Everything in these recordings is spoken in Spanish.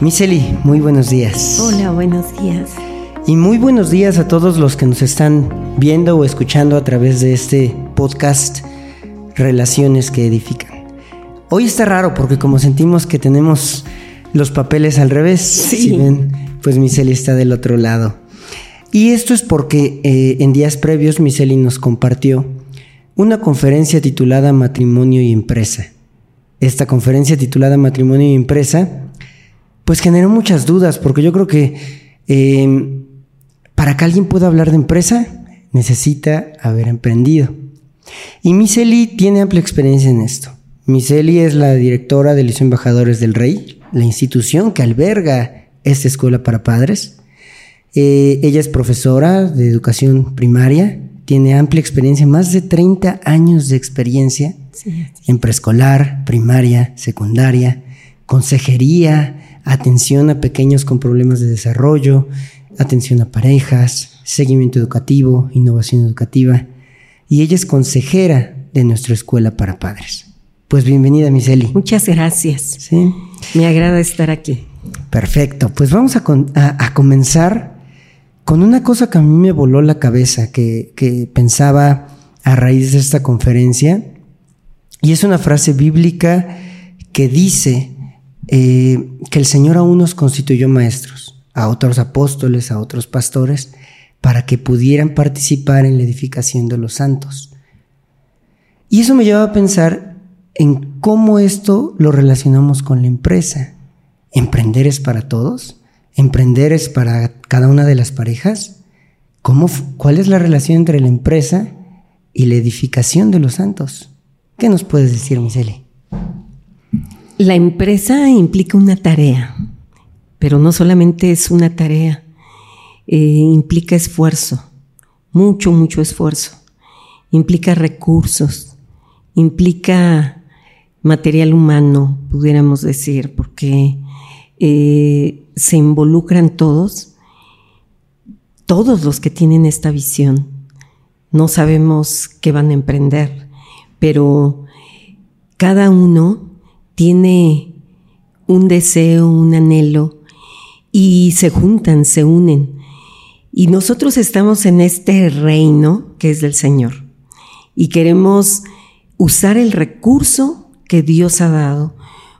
Miseli, muy buenos días. Hola, buenos días. Y muy buenos días a todos los que nos están viendo o escuchando a través de este podcast Relaciones que Edifican. Hoy está raro porque como sentimos que tenemos los papeles al revés, si ven, pues Miseli está del otro lado. Y esto es porque eh, en días previos Miseli nos compartió una conferencia titulada Matrimonio y Empresa. Esta conferencia titulada Matrimonio y Empresa pues generó muchas dudas, porque yo creo que em, para que alguien pueda hablar de empresa, necesita haber emprendido. Y Miseli tiene amplia experiencia en esto. Miseli es la directora del Liceo Embajadores del Rey, la institución que alberga esta escuela para padres. Eh, ella es profesora de educación primaria, tiene amplia experiencia, más de 30 años de experiencia en preescolar, primaria, secundaria, consejería, atención a pequeños con problemas de desarrollo, atención a parejas, seguimiento educativo, innovación educativa. Y ella es consejera de nuestra escuela para padres. Pues bienvenida, Miseli. Muchas gracias. Sí. Me agrada estar aquí. Perfecto. Pues vamos a, comenzar con una cosa que a mí me voló la cabeza, que, que pensaba a raíz de esta conferencia. Y es una frase bíblica que dice eh, que el Señor aún nos constituyó maestros, a otros apóstoles, a otros pastores, para que pudieran participar en la edificación de los santos. Y eso me lleva a pensar en cómo esto lo relacionamos con la empresa. ¿Emprender es para todos? ¿Emprender es para cada una de las parejas? ¿Cómo, ¿Cuál es la relación entre la empresa y la edificación de los santos? ¿Qué nos puedes decir, Miseli? La empresa implica una tarea, pero no solamente es una tarea, eh, implica esfuerzo, mucho, mucho esfuerzo, implica recursos, implica material humano, pudiéramos decir, porque eh, se involucran todos, todos los que tienen esta visión. No sabemos qué van a emprender, pero cada uno tiene un deseo, un anhelo, y se juntan, se unen. Y nosotros estamos en este reino que es del Señor. Y queremos usar el recurso que Dios ha dado.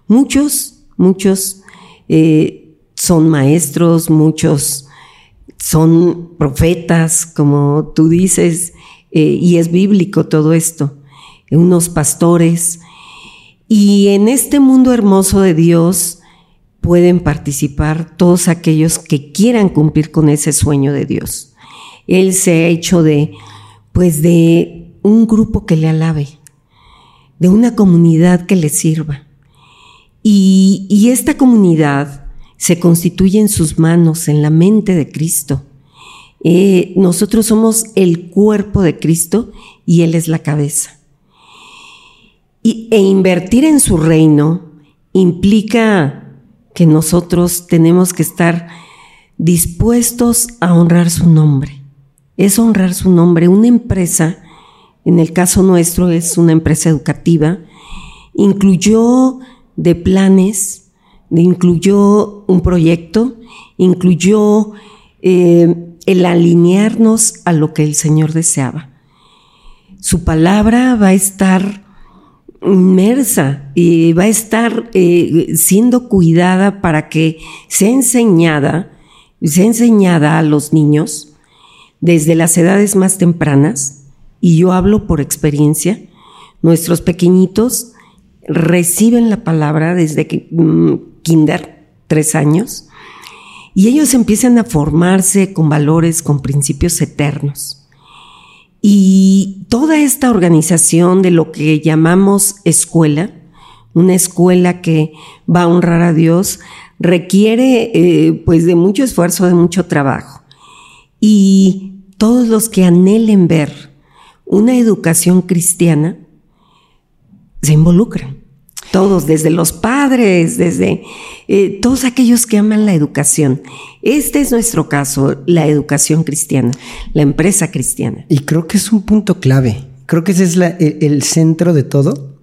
Muchos, muchos eh, son maestros, muchos son profetas, como tú dices, eh, y es bíblico todo esto. Unos pastores, y en este mundo hermoso de Dios pueden participar todos aquellos que quieran cumplir con ese sueño de Dios. Él se ha hecho de, pues de un grupo que le alabe, de una comunidad que le sirva. Y, esta comunidad se constituye en sus manos, en la mente de Cristo. Eh, nosotros somos el cuerpo de Cristo y Él es la cabeza e invertir en su reino implica que nosotros tenemos que estar dispuestos a honrar su nombre. Es honrar su nombre. Una empresa, en el caso nuestro es una empresa educativa, incluyó de planes, incluyó un proyecto, incluyó eh, el alinearnos a lo que el Señor deseaba. Su palabra va a estar inmersa y va a estar eh, siendo cuidada para que sea enseñada, sea enseñada a los niños desde las edades más tempranas, y yo hablo por experiencia, nuestros pequeñitos reciben la palabra desde que, mm, kinder, tres años, y ellos empiezan a formarse con valores, con principios eternos. Y toda esta organización de lo que llamamos escuela, una escuela que va a honrar a Dios, requiere eh, pues de mucho esfuerzo, de mucho trabajo. Y todos los que anhelen ver una educación cristiana se involucran todos, desde los padres, desde eh, todos aquellos que aman la educación. Este es nuestro caso, la educación cristiana, la empresa cristiana. Y creo que es un punto clave. Creo que ese es el, centro de todo,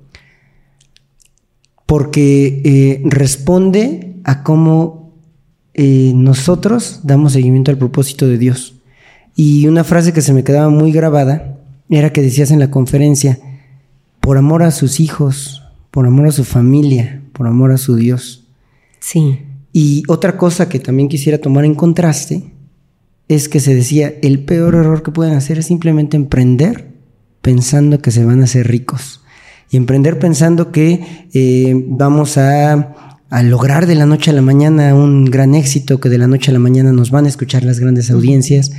porque eh, responde a cómo eh, nosotros damos seguimiento al propósito de Dios. Y una frase que se me quedaba muy grabada era que decías en la conferencia, por amor a sus hijos, por amor a su familia, por amor a su Dios. Sí. Y otra cosa que también quisiera tomar en contraste es que se decía, el peor error que pueden hacer es simplemente emprender pensando que se van a hacer ricos. Y emprender pensando que eh, vamos a, a, lograr de la noche a la mañana un gran éxito, que de la noche a la mañana nos van a escuchar las grandes audiencias.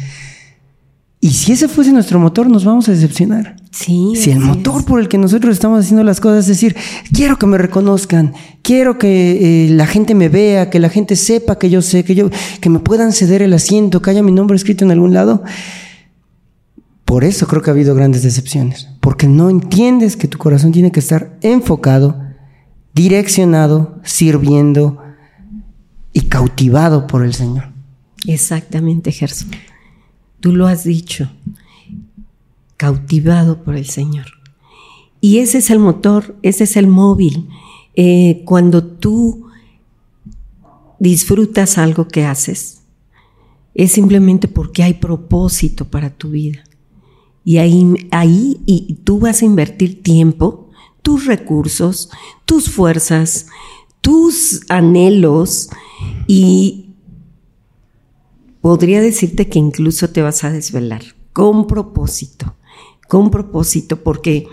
Y si ese fuese nuestro motor, nos vamos a decepcionar. Sí. Si el motor por el que nosotros estamos haciendo las cosas es decir, quiero que me reconozcan, quiero que eh, la gente me vea, que la gente sepa que yo sé, que yo, que me puedan ceder el asiento, que haya mi nombre escrito en algún lado. Por eso creo que ha habido grandes decepciones, porque no entiendes que tu corazón tiene que estar enfocado, direccionado, sirviendo y cautivado por el Señor. Exactamente, Gerson. Tú lo has dicho, cautivado por el Señor. Y ese es el motor, ese es el móvil. Eh, cuando tú disfrutas algo que haces, es simplemente porque hay propósito para tu vida. Y ahí, ahí y tú vas a invertir tiempo, tus recursos, tus fuerzas, tus anhelos y podría decirte que incluso te vas a desvelar con propósito, con propósito, porque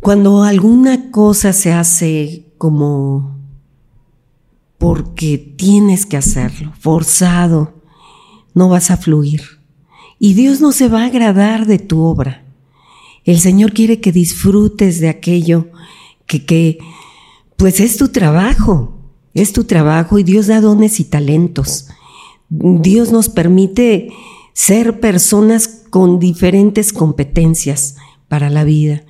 cuando alguna cosa se hace como porque tienes que hacerlo, forzado, no vas a fluir. Y Dios no se va a agradar de tu obra. El Señor quiere que disfrutes de aquello que, pues es tu trabajo, es tu trabajo y Dios da dones y talentos. Dios nos permite ser personas con diferentes competencias para la vida,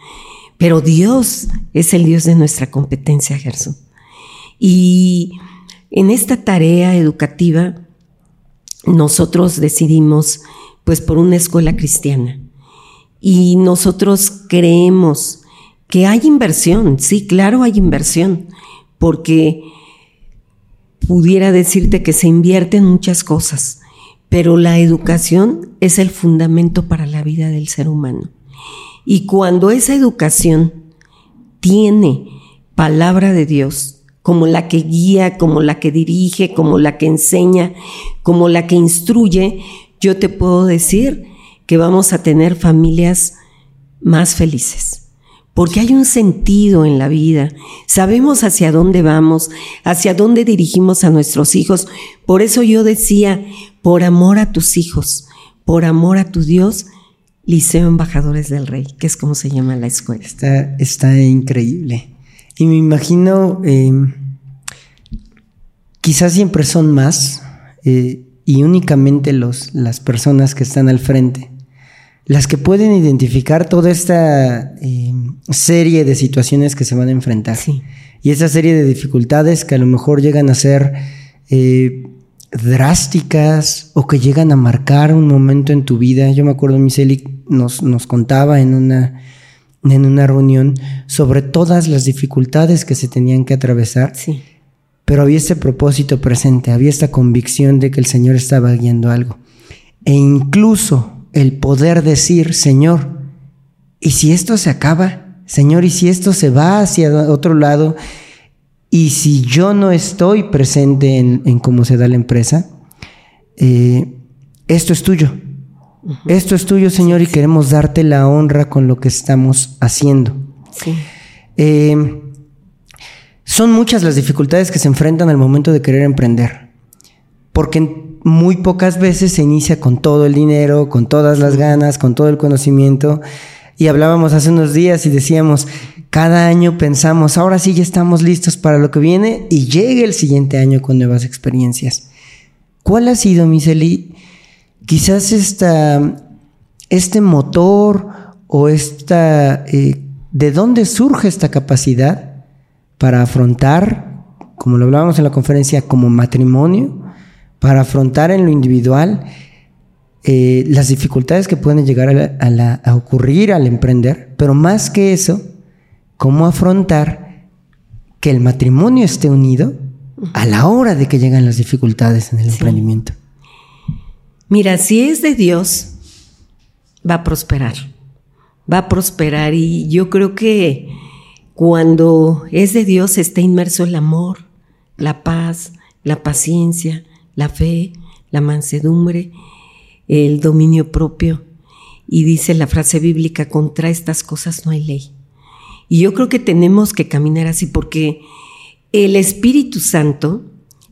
pero Dios es el Dios de nuestra competencia, Gerson. Y en esta tarea educativa, nosotros decidimos, pues, por una escuela cristiana. Y nosotros creemos que hay inversión, sí, claro, hay inversión, porque pudiera decirte que se invierte en muchas cosas, pero la educación es el fundamento para la vida del ser humano. Y cuando esa educación tiene palabra de Dios, como la que guía, como la que dirige, como la que enseña, como la que instruye, yo te puedo decir que vamos a tener familias más felices porque hay un sentido en la vida. Sabemos hacia dónde vamos, hacia dónde dirigimos a nuestros hijos. Por eso yo decía, por amor a tus hijos, por amor a tu Dios, Liceo Embajadores del Rey, que es como se llama la escuela. Está, está increíble. Y me imagino, eh, quizás siempre son más eh, y únicamente los, las personas que están al frente las que pueden identificar toda esta eh, serie de situaciones que se van a enfrentar. Y esa serie de dificultades que a lo mejor llegan a ser eh, drásticas o que llegan a marcar un momento en tu vida. Yo me acuerdo, Miseli nos, nos contaba en una, en una reunión sobre todas las dificultades que se tenían que atravesar. Sí. Pero había este propósito presente, había esta convicción de que el Señor estaba guiando algo. E incluso el poder decir, Señor, ¿y si esto se acaba? Señor, ¿y si esto se va hacia otro lado? ¿Y si yo no estoy presente en, cómo se da la empresa? Eh, esto es tuyo. Esto es tuyo, Señor, y queremos darte la honra con lo que estamos haciendo. Eh, son muchas las dificultades que se enfrentan al momento de querer emprender. Porque muy pocas veces se inicia con todo el dinero, con todas las ganas, con todo el conocimiento. Y hablábamos hace unos días y decíamos, cada año pensamos, ahora sí ya estamos listos para lo que viene y llega el siguiente año con nuevas experiencias. ¿Cuál ha sido, Miseli, quizás esta, este motor o esta, eh, de dónde surge esta capacidad para afrontar, como lo hablábamos en la conferencia, como matrimonio, para afrontar en lo individual eh, las dificultades que pueden llegar a, ocurrir al emprender, pero más que eso, cómo afrontar que el matrimonio esté unido a la hora de que llegan las dificultades en el emprendimiento. Mira, si es de Dios, va a prosperar. Va a prosperar y yo creo que cuando es de Dios está inmerso el amor, la paz, la paciencia, la fe, la mansedumbre, el dominio propio. Y dice la frase bíblica, contra estas cosas no hay ley. Y yo creo que tenemos que caminar así porque el Espíritu Santo,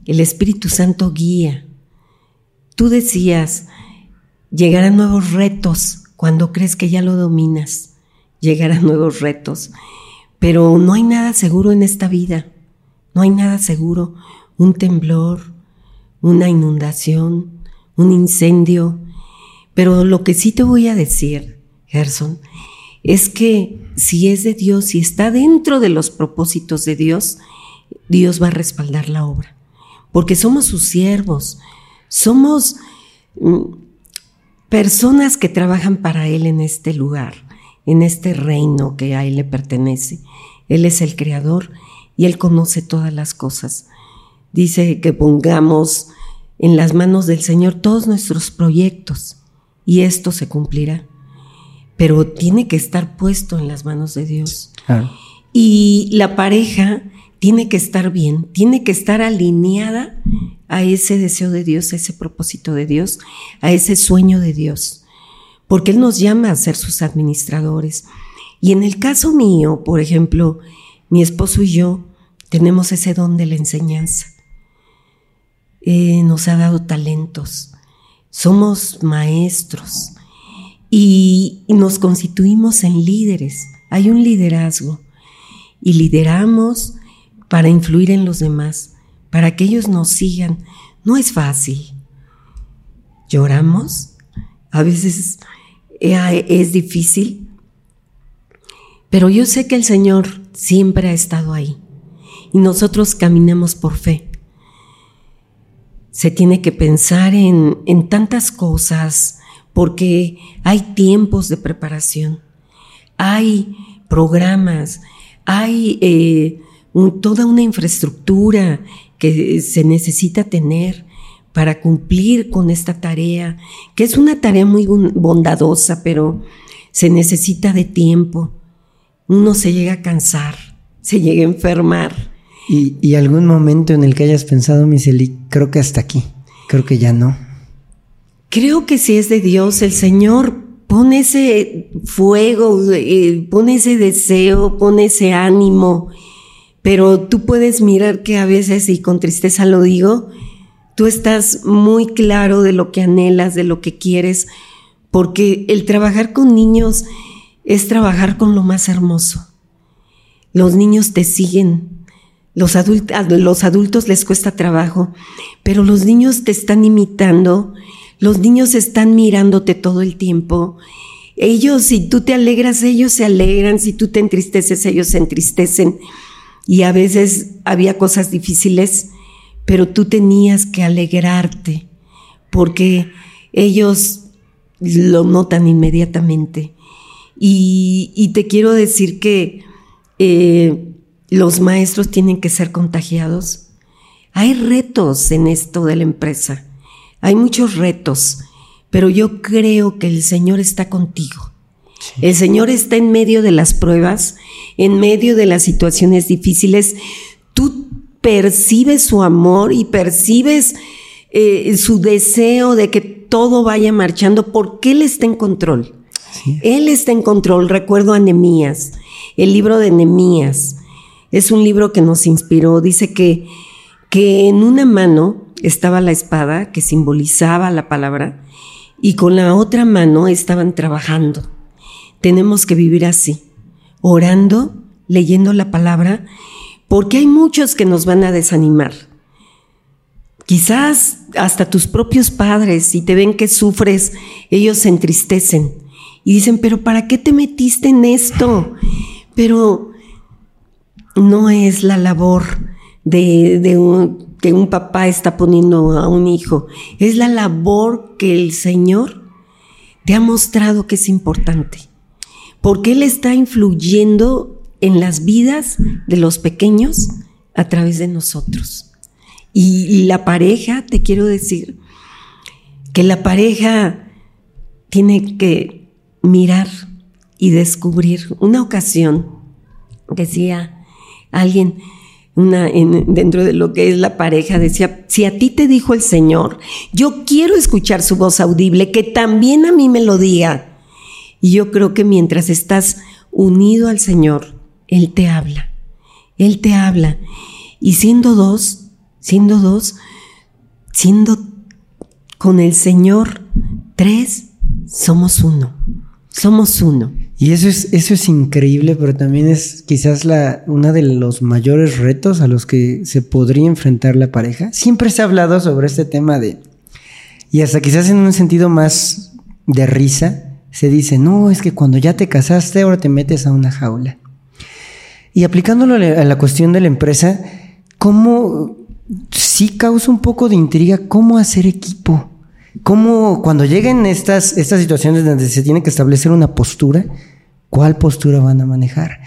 el Espíritu Santo guía. Tú decías, llegarán nuevos retos cuando crees que ya lo dominas. Llegarán nuevos retos. Pero no hay nada seguro en esta vida. No hay nada seguro. Un temblor, una inundación, un incendio. Pero lo que sí te voy a decir, Gerson, es que si es de Dios, si está dentro de los propósitos de Dios, Dios va a respaldar la obra. Porque somos sus siervos, somos mm, personas que trabajan para Él en este lugar, en este reino que a Él le pertenece. Él es el creador y Él conoce todas las cosas. Dice que pongamos en las manos del Señor todos nuestros proyectos y esto se cumplirá. Pero tiene que estar puesto en las manos de Dios. Y la pareja tiene que estar bien, tiene que estar alineada a ese deseo de Dios, a ese propósito de Dios, a ese sueño de Dios, porque Él nos llama a ser sus administradores. Y en el caso mío, por ejemplo, mi esposo y yo tenemos ese don de la enseñanza. Eh, nos ha dado talentos, somos maestros y nos constituimos en líderes. Hay un liderazgo y lideramos para influir en los demás, para que ellos nos sigan. No es fácil. Lloramos, a veces eh, es difícil, pero yo sé que el Señor siempre ha estado ahí y nosotros caminamos por fe. Se tiene que pensar en, en tantas cosas porque hay tiempos de preparación, hay programas, hay eh, toda una infraestructura que se necesita tener para cumplir con esta tarea, que es una tarea muy bondadosa, pero se necesita de tiempo. Uno se llega a cansar, se llega a enfermar. ¿Y, algún momento en el que hayas pensado, Miseli, creo que hasta aquí, creo que ya no? Creo que si es de Dios, el Señor pone ese fuego, eh, pone ese deseo, pone ese ánimo pero tú puedes mirar que a veces, y con tristeza lo digo, tú estás muy claro de lo que anhelas, de lo que quieres, porque el trabajar con niños es trabajar con lo más hermoso. Los niños te siguen, los, los adultos les cuesta trabajo, pero los niños te están imitando, los niños están mirándote todo el tiempo. Ellos, si tú te alegras, ellos se alegran, si tú te entristeces, ellos se entristecen y a veces había cosas difíciles, pero tú tenías que alegrarte porque ellos lo notan inmediatamente. Y, te quiero decir que eh, los maestros tienen que ser contagiados. Hay retos en esto de la empresa, hay muchos retos, pero yo creo que el Señor está contigo. El Señor está en medio de las pruebas, en medio de las situaciones difíciles. Tú percibes su amor y percibes eh, su deseo de que todo vaya marchando porque Él está en control. Él está en control. Recuerdo a Nemías, el libro de Nemías. Es un libro que nos inspiró. Dice que, que en una mano estaba la espada que simbolizaba la palabra y con la otra mano estaban trabajando tenemos que vivir así, orando, leyendo la palabra, porque hay muchos que nos van a desanimar. Quizás hasta tus propios padres, si te ven que sufres, ellos se entristecen y dicen, pero ¿para qué te metiste en esto? Pero no es la labor de, que un papá está poniendo a un hijo, es la labor que el Señor te ha mostrado que es importante porque Él está influyendo en las vidas de los pequeños a través de nosotros. Y, la pareja, te quiero decir, que la pareja tiene que mirar y descubrir. Una ocasión, decía alguien, una, dentro de lo que es la pareja, decía, si a ti te dijo el Señor, yo quiero escuchar su voz audible, que también a mí me lo diga. Y yo creo que mientras estás unido al Señor, Él te habla, Él te habla. Y siendo dos, siendo dos, siendo con el Señor tres, somos uno, somos uno. Y eso es, eso es increíble, pero también es quizás la, uno de los mayores retos a los que se podría enfrentar la pareja. Siempre se ha hablado sobre este tema de, y hasta quizás en un sentido más de risa, se dice, no, es que cuando ya te casaste ahora te metes a una jaula. Y aplicándolo a la cuestión de la empresa, ¿cómo sí causa un poco de intriga cómo hacer equipo? ¿Cómo cuando lleguen estas, estas situaciones donde se tiene que establecer una postura, cuál postura van a manejar?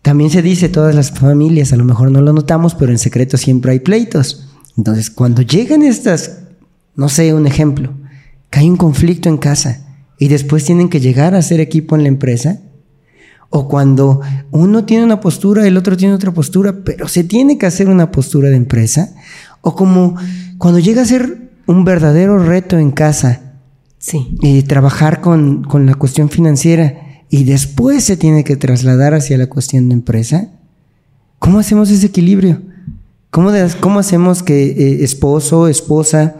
También se dice, todas las familias, a lo mejor no lo notamos, pero en secreto siempre hay pleitos. Entonces, cuando llegan estas, no sé, un ejemplo, que hay un conflicto en casa, y después tienen que llegar a ser equipo en la empresa. O cuando uno tiene una postura, el otro tiene otra postura, pero se tiene que hacer una postura de empresa. O como cuando llega a ser un verdadero reto en casa. Sí. Y trabajar con, la cuestión financiera y después se tiene que trasladar hacia la cuestión de empresa. ¿Cómo hacemos ese equilibrio? ¿Cómo, cómo hacemos que eh, esposo, esposa,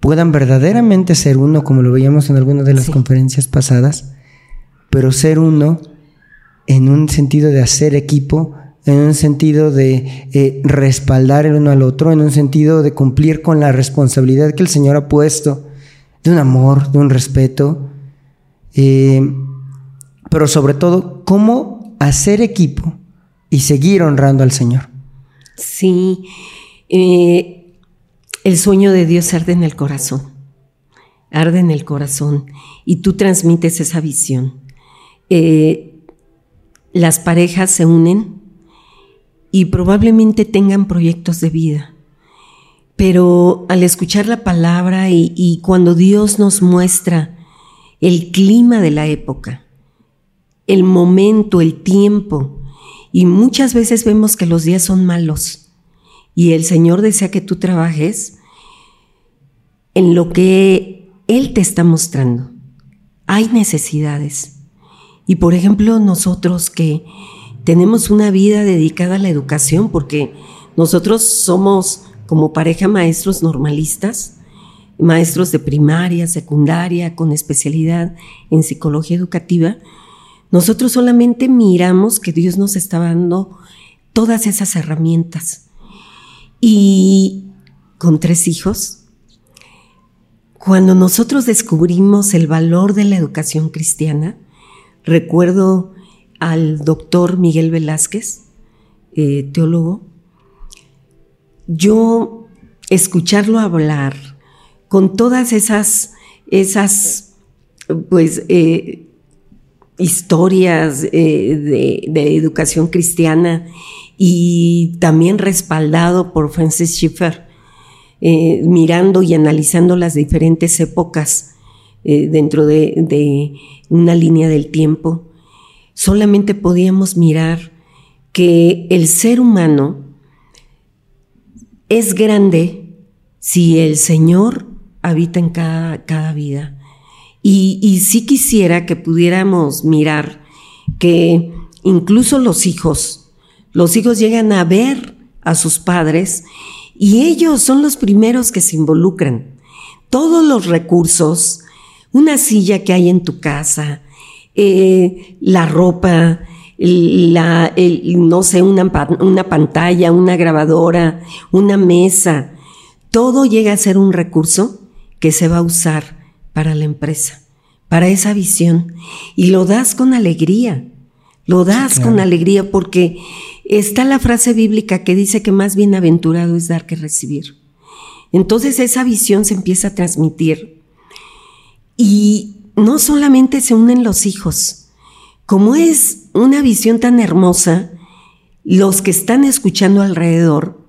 puedan verdaderamente ser uno, como lo veíamos en algunas de las conferencias pasadas, pero ser uno en un sentido de hacer equipo, en un sentido de eh, respaldar el uno al otro, en un sentido de cumplir con la responsabilidad que el Señor ha puesto, de un amor, de un respeto, eh, pero sobre todo, cómo hacer equipo y seguir honrando al Señor. Sí, eh, el sueño de Dios arde en el corazón, arde en el corazón y tú transmites esa visión. Las parejas se unen y probablemente tengan proyectos de vida, pero al escuchar la palabra y, cuando Dios nos muestra el clima de la época, el momento, el tiempo, y muchas veces vemos que los días son malos y el Señor desea que tú trabajes en lo que Él te está mostrando. Hay necesidades. Y por ejemplo, nosotros que tenemos una vida dedicada a la educación, porque nosotros somos como pareja maestros normalistas, maestros de primaria, secundaria, con especialidad en psicología educativa, nosotros solamente miramos que Dios nos está dando todas esas herramientas. Y con tres hijos, cuando nosotros descubrimos el valor de la educación cristiana, recuerdo al doctor Miguel Velázquez, eh, teólogo, yo escucharlo hablar con todas esas, esas pues, eh, historias eh, de, educación cristiana y también respaldado por Francis Schiffer, mirando y analizando las diferentes épocas dentro de, de una línea del tiempo, solamente podíamos mirar que el ser humano es grande si el Señor habita en cada, cada vida. Y, y sí quisiera que pudiéramos mirar que incluso los hijos, los hijos llegan a ver a sus padres y ellos son los primeros que se involucran. Todos los recursos, una silla que hay en tu casa, eh, la ropa, la, no sé, una, una pantalla, una grabadora, una mesa, todo llega a ser un recurso que se va a usar para la empresa, para esa visión. Y lo das con alegría, lo das con alegría porque está la frase bíblica que dice que más bienaventurado es dar que recibir. Entonces esa visión se empieza a transmitir. Y no solamente se unen los hijos, como es una visión tan hermosa, los que están escuchando alrededor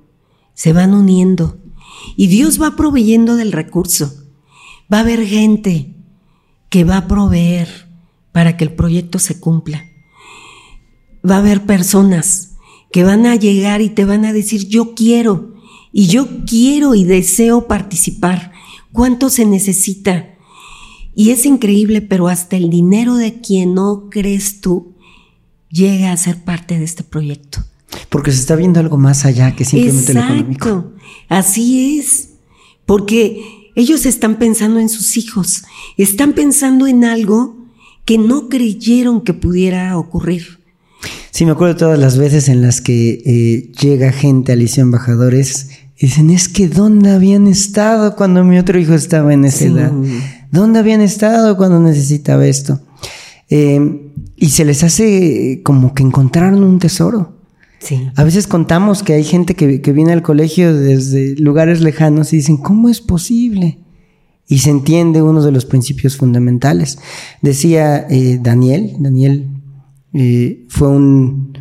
se van uniendo y Dios va proveyendo del recurso. Va a haber gente que va a proveer para que el proyecto se cumpla. Va a haber personas que van a llegar y te van a decir, yo quiero, y yo quiero y deseo participar. ¿Cuánto se necesita? Y es increíble, pero hasta el dinero de quien no crees tú llega a ser parte de este proyecto. Porque se está viendo algo más allá que simplemente lo económico. Así es. Porque ellos están pensando en sus hijos, están pensando en algo que no creyeron que pudiera ocurrir. Sí, me acuerdo todas las veces en las que eh, llega gente a Liceo Embajadores y dicen, es que ¿dónde habían estado cuando mi otro hijo estaba en esa edad? ¿Dónde habían estado cuando necesitaba esto? Eh, y se les hace como que encontraron un tesoro. A veces contamos que hay gente que, viene al colegio desde lugares lejanos y dicen, ¿cómo es posible? Y se entiende uno de los principios fundamentales. Decía eh, Daniel, Daniel eh, fue un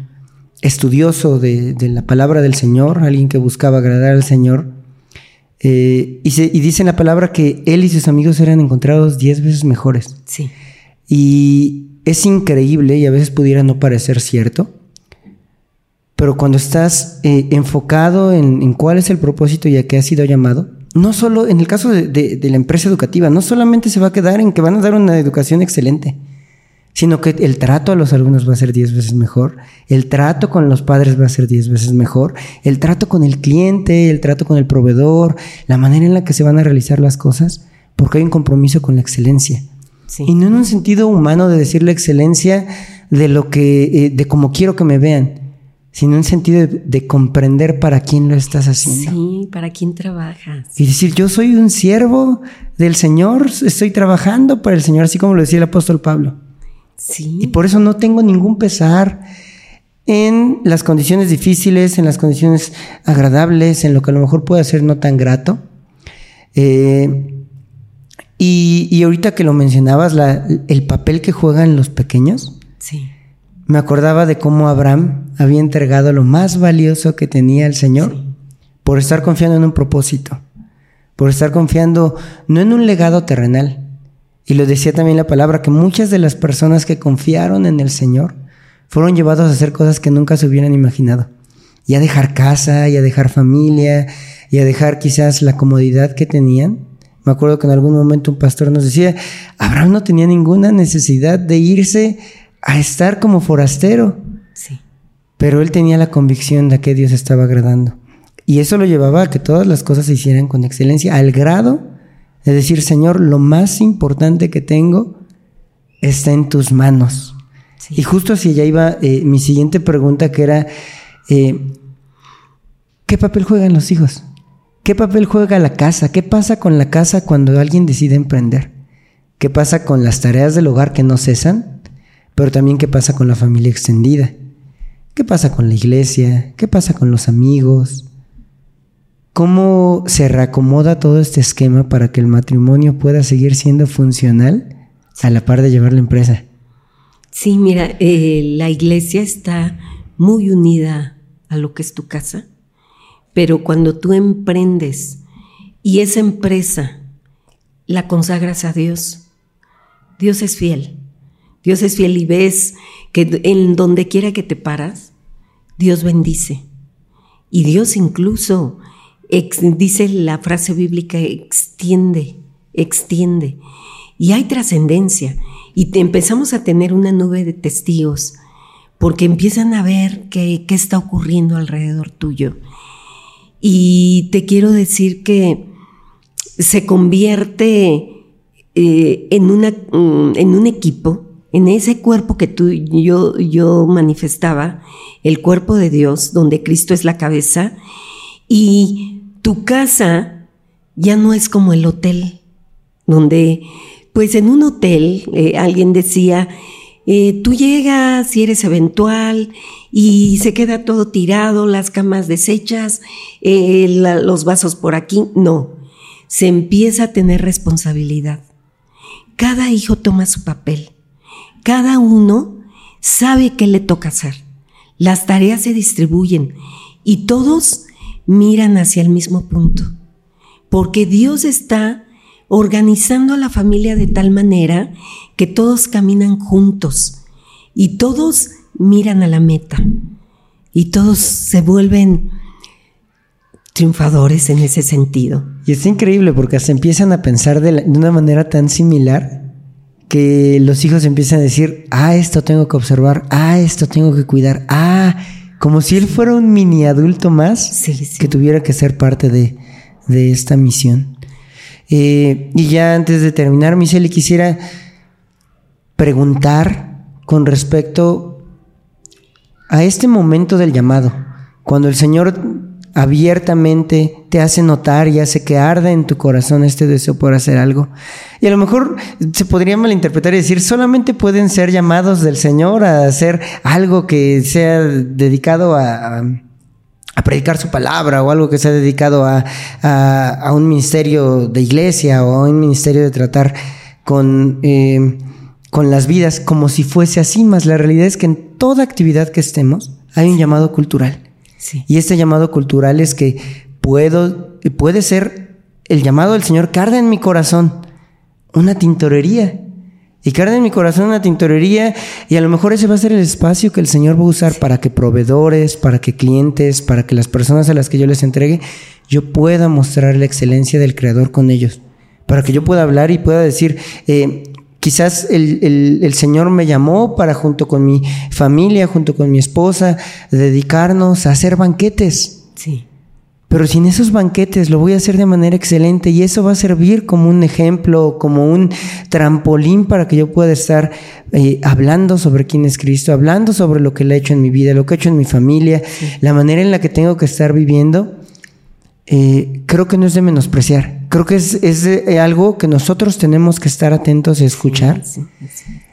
estudioso de, la palabra del Señor, alguien que buscaba agradar al Señor. Eh, y, y, dice en la palabra que él y sus amigos eran encontrados diez veces mejores. Sí. Y es increíble y a veces pudiera no parecer cierto, pero cuando estás eh, enfocado en, cuál es el propósito y a qué has sido llamado, no solo en el caso de, la empresa educativa, no solamente se va a quedar en que van a dar una educación excelente, sino que el trato a los alumnos va a ser diez veces mejor, el trato con los padres va a ser diez veces mejor, el trato con el cliente, el trato con el proveedor, la manera en la que se van a realizar las cosas, porque hay un compromiso con la excelencia. Y no en un sentido humano de decir la excelencia de lo que, eh, de cómo quiero que me vean, sino en sentido de, comprender para quién lo estás haciendo. Sí, para quién trabajas. Y decir, yo soy un siervo del Señor, estoy trabajando para el Señor, así como lo decía el apóstol Pablo. Sí. Y por eso no tengo ningún pesar en las condiciones difíciles, en las condiciones agradables, en lo que a lo mejor puede ser no tan grato. Eh, y, y, ahorita que lo mencionabas, la, el papel que juegan los pequeños. Sí me acordaba de cómo Abraham había entregado lo más valioso que tenía el Señor por estar confiando en un propósito, por estar confiando no en un legado terrenal. Y lo decía también la palabra, que muchas de las personas que confiaron en el Señor fueron llevados a hacer cosas que nunca se hubieran imaginado. Y a dejar casa, y a dejar familia, y a dejar quizás la comodidad que tenían. Me acuerdo que en algún momento un pastor nos decía, Abraham no tenía ninguna necesidad de irse a estar como forastero. Sí. Pero él tenía la convicción de que Dios estaba agradando. Y eso lo llevaba a que todas las cosas se hicieran con excelencia, al grado de decir, Señor, lo más importante que tengo está en tus manos. Y justo así ya iba eh, mi siguiente pregunta, que era, eh, ¿qué papel juegan los hijos? ¿Qué papel juega la casa? ¿Qué pasa con la casa cuando alguien decide emprender? ¿Qué pasa con las tareas del hogar que no cesan? Pero también qué pasa con la familia extendida. ¿Qué pasa con la iglesia? ¿Qué pasa con los amigos? ¿Cómo se reacomoda todo este esquema para que el matrimonio pueda seguir siendo funcional a la par de llevar la empresa? Sí, mira, eh, la iglesia está muy unida a lo que es tu casa, pero cuando tú emprendes y esa empresa la consagras a Dios, Dios es fiel. Dios es fiel y ves que en donde quiera que te paras, Dios bendice. Y Dios incluso dice la frase bíblica, extiende, extiende. Y hay trascendencia. Y te empezamos a tener una nube de testigos, porque empiezan a ver qué, está ocurriendo alrededor tuyo. Y te quiero decir que se convierte eh, en, una, mm, en un equipo en ese cuerpo que tú yo yo manifestaba, el cuerpo de Dios, donde Cristo es la cabeza, y tu casa ya no es como el hotel, donde, pues en un hotel, eh, alguien decía, eh, tú llegas y eres eventual y se queda todo tirado, las camas deshechas, eh, los vasos por aquí. No, se empieza a tener responsabilidad. Cada hijo toma su papel. Cada uno sabe qué le toca hacer. Las tareas se distribuyen y todos miran hacia el mismo punto. Porque Dios está organizando a la familia de tal manera que todos caminan juntos y todos miran a la meta y todos se vuelven triunfadores en ese sentido. Y es increíble porque se empiezan a pensar de, una manera tan similar que los hijos empiezan a decir, ah, esto tengo que observar, ah, esto tengo que cuidar, ah, como si él fuera un mini adulto más que tuviera que ser parte de, esta misión. Eh, y ya antes de terminar, Michelle, quisiera preguntar con respecto a este momento del llamado, cuando el Señor abiertamente te hace notar y hace que arda en tu corazón este deseo por hacer algo. Y a lo mejor se podría malinterpretar y decir, solamente pueden ser llamados del Señor a hacer algo que sea dedicado a, predicar su palabra o algo que sea dedicado a, un ministerio de iglesia o a un ministerio de tratar con, eh, con las vidas como si fuese así, más la realidad es que en toda actividad que estemos hay un llamado cultural. Y este llamado cultural es que puedo, puede ser el llamado del Señor, carga en mi corazón una tintorería. Y carga en mi corazón una tintorería y a lo mejor ese va a ser el espacio que el Señor va a usar para que proveedores, para que clientes, para que las personas a las que yo les entregue, yo pueda mostrar la excelencia del Creador con ellos. Para que yo pueda hablar y pueda decir, eh, Quizás el, Señor me llamó para junto con mi familia, junto con mi esposa, dedicarnos a hacer banquetes. Sí. Pero sin esos banquetes lo voy a hacer de manera excelente y eso va a servir como un ejemplo, como un trampolín para que yo pueda estar eh, hablando sobre quién es Cristo, hablando sobre lo que le he hecho en mi vida, lo que he hecho en mi familia, la manera en la que tengo que estar viviendo. Eh, creo que no es de menospreciar. Creo que es, eh, algo que nosotros tenemos que estar atentos y escuchar.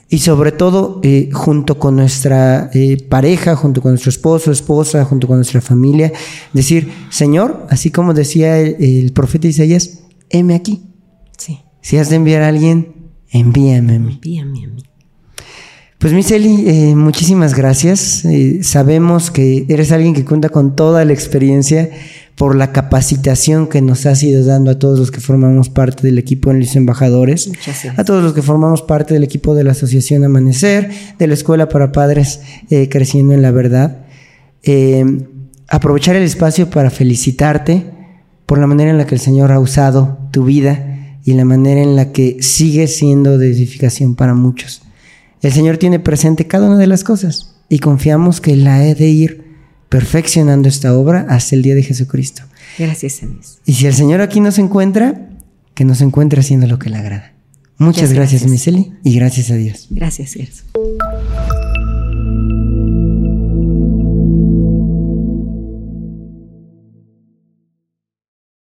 Y sobre todo, eh, junto con nuestra pareja, junto con nuestro esposo, esposa, junto con nuestra familia, decir, Señor, así como decía el, profeta Isaías, heme aquí. Si has de enviar a alguien, envíame a mí. Envíame a mí. Pues Miseli, muchísimas gracias. sabemos que eres alguien que cuenta con toda la experiencia por la capacitación que nos has ido dando a todos los que formamos parte del equipo en los embajadores, a todos los que formamos parte del equipo de la Asociación Amanecer, de la Escuela para Padres eh, Creciendo en la Verdad. Eh, aprovechar el espacio para felicitarte por la manera en la que el Señor ha usado tu vida y la manera en la que sigue siendo de edificación para muchos. El Señor tiene presente cada una de las cosas y confiamos que la he de ir perfeccionando esta obra hasta el día de Jesucristo. Gracias, Dios. Y si el Señor aquí nos encuentra, que nos encuentre haciendo lo que le agrada. Muchas gracias, gracias Miseli, y gracias a Dios. Gracias, Gerson.